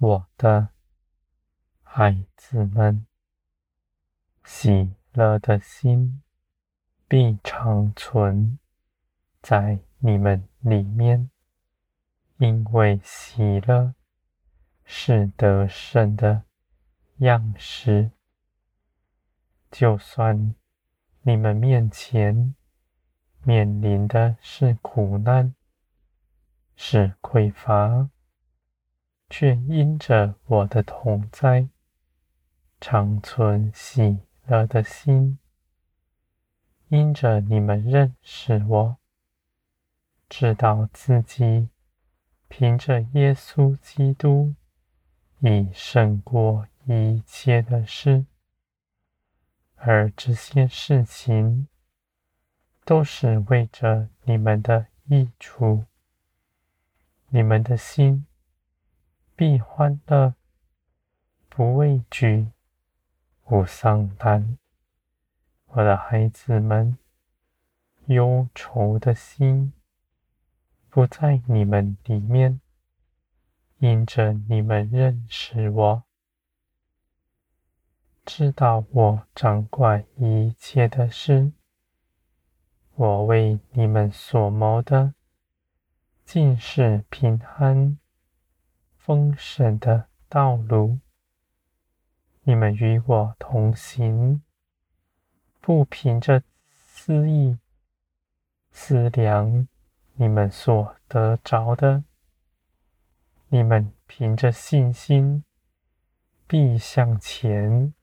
我的孩子们，喜乐的心必常存在你们里面，因为喜乐是得胜的样式。就算你们面前面临的是苦难，是匮乏，却因着我的同在，常存喜乐的心。因着你们认识我，知道自己凭着耶稣基督已胜过一切的事，而这些事情都是为着你们的益处，你们的心必欢乐，不畏惧，不丧胆。我的孩子们，忧愁的心不在你们里面，因着你们认识我，知道我掌管一切的事，我为你们所谋的尽是平安、丰盛的道路。你们与我同行。不凭着私意思量你们所得着的，你们凭着信心必向前。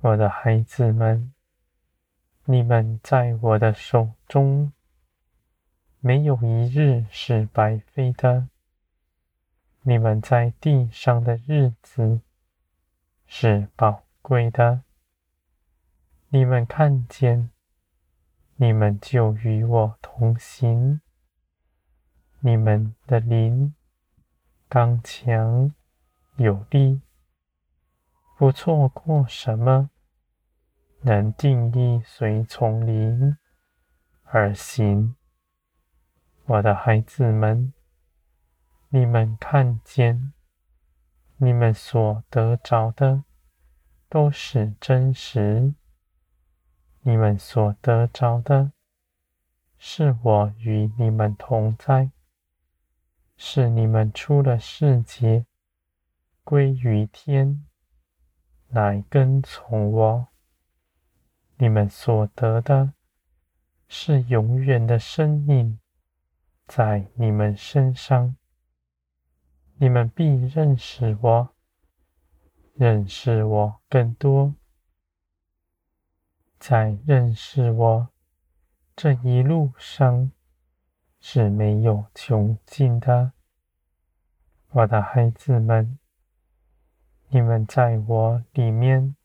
我的孩子们，你们在我的手中，没有一日是白费的。你们在地上的日子是宝贵的。你们看见，你们就与我同行。你们的灵刚强有力，不错过什么，能定义随从灵而行。我的孩子们，你们看见，你们所得着的都是真实。你们所得着的，是我与你们同在，是你们出了世界，归于天，来跟从我。你们所得的，是永远的生命，在你们身上。你们必认识我，认识我更多。在认识我这一路上是没有穷尽的，我的孩子们，你们在我里面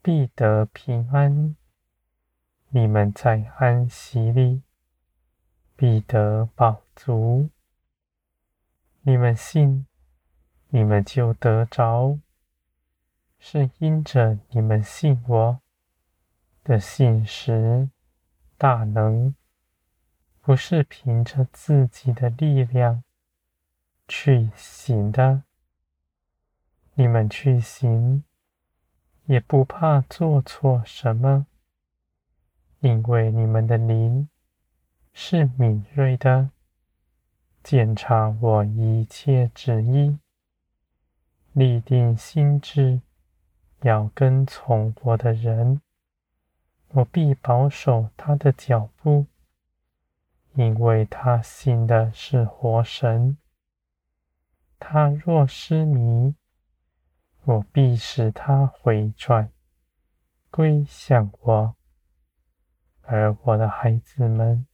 必得平安，你们在安息里必得饱足，你们信，你们就得着，是因着你们信我。的信实大能，不是凭着自己的力量去行的。你们去行，也不怕做错什么，因为你们的灵是敏锐的，检查我一切旨意，立定心志要跟从我的人。我必保守他的脚步，因为他信的是活神。他若失迷，我必使他回转，归向我。而我的孩子们，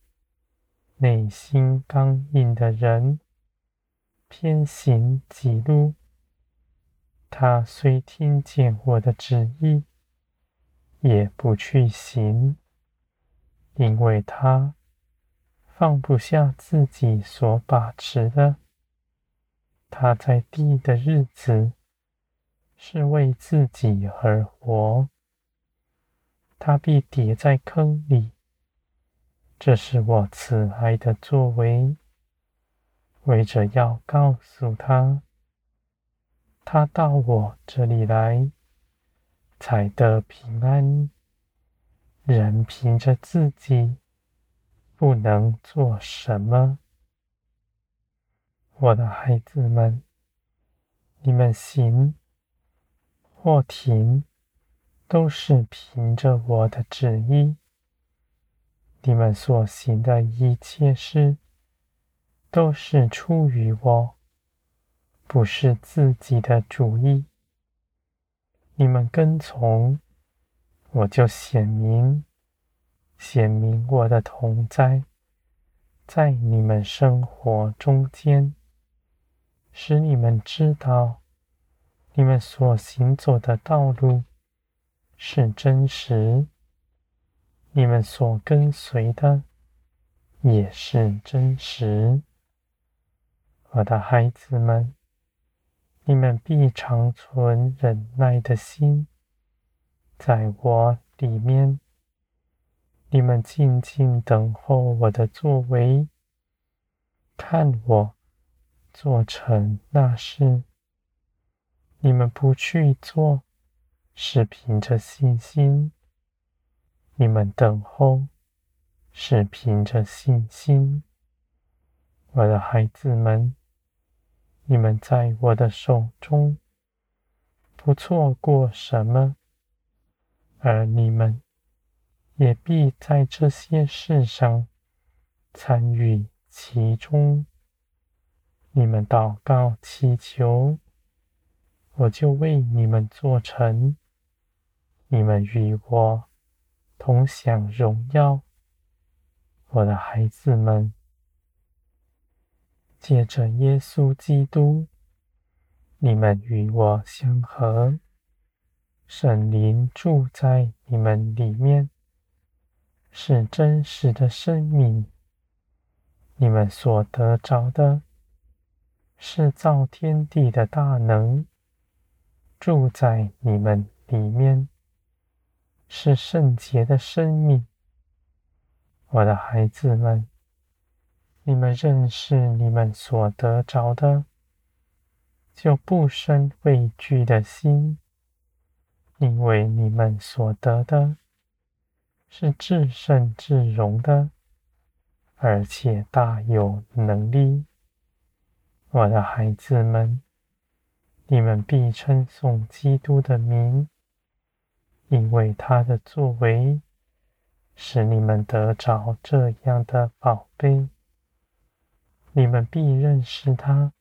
内心刚硬的人，偏行己路，他虽听见我的旨意，也不去行，因为他放不下自己所把持的。他在地的日子是为自己而活，他必跌在坑里。这是我慈爱的作为，为着要告诉他，他到我这里来，才得平安。人凭着自己不能做什么。我的孩子们，你们行或停，都是凭着我的旨意。你们所行的一切事，都是出于我，不是自己的主意。你们跟从，我就显明，显明我的同在，在你们生活中间，使你们知道，你们所行走的道路是真实。你们所跟随的也是真实，我的孩子们，你们必长存忍耐的心，在我里面。你们静静等候我的作为，看我做成那事。你们不去做，是凭着信心。你们等候，是凭着信心，我的孩子们，你们在我的手中，不错过什么，而你们也必在这些事上参与其中。你们祷告祈求，我就为你们做成。你们与我。同享荣耀，我的孩子们，借着耶稣基督，你们与我相合，圣灵住在你们里面，是真实的生命。你们所得着的，是造天地的大能，住在你们里面。是圣洁的生命，我的孩子们，你们认识你们所得着的，就不生畏惧的心，因为你们所得的，是至圣至荣的，而且大有能力。我的孩子们，你们必称颂基督的名。因为他的作为，使你们得着这样的宝贝，你们必认识他，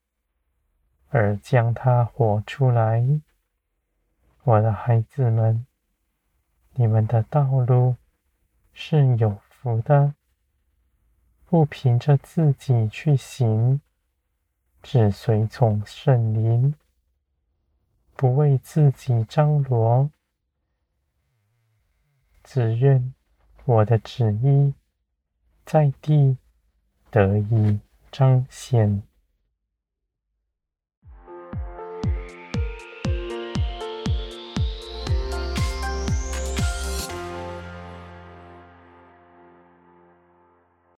而将他活出来。我的孩子们，你们的道路是有福的，不凭着自己去行，只随从圣灵，不为自己张罗。只愿我的旨意在地得以彰显。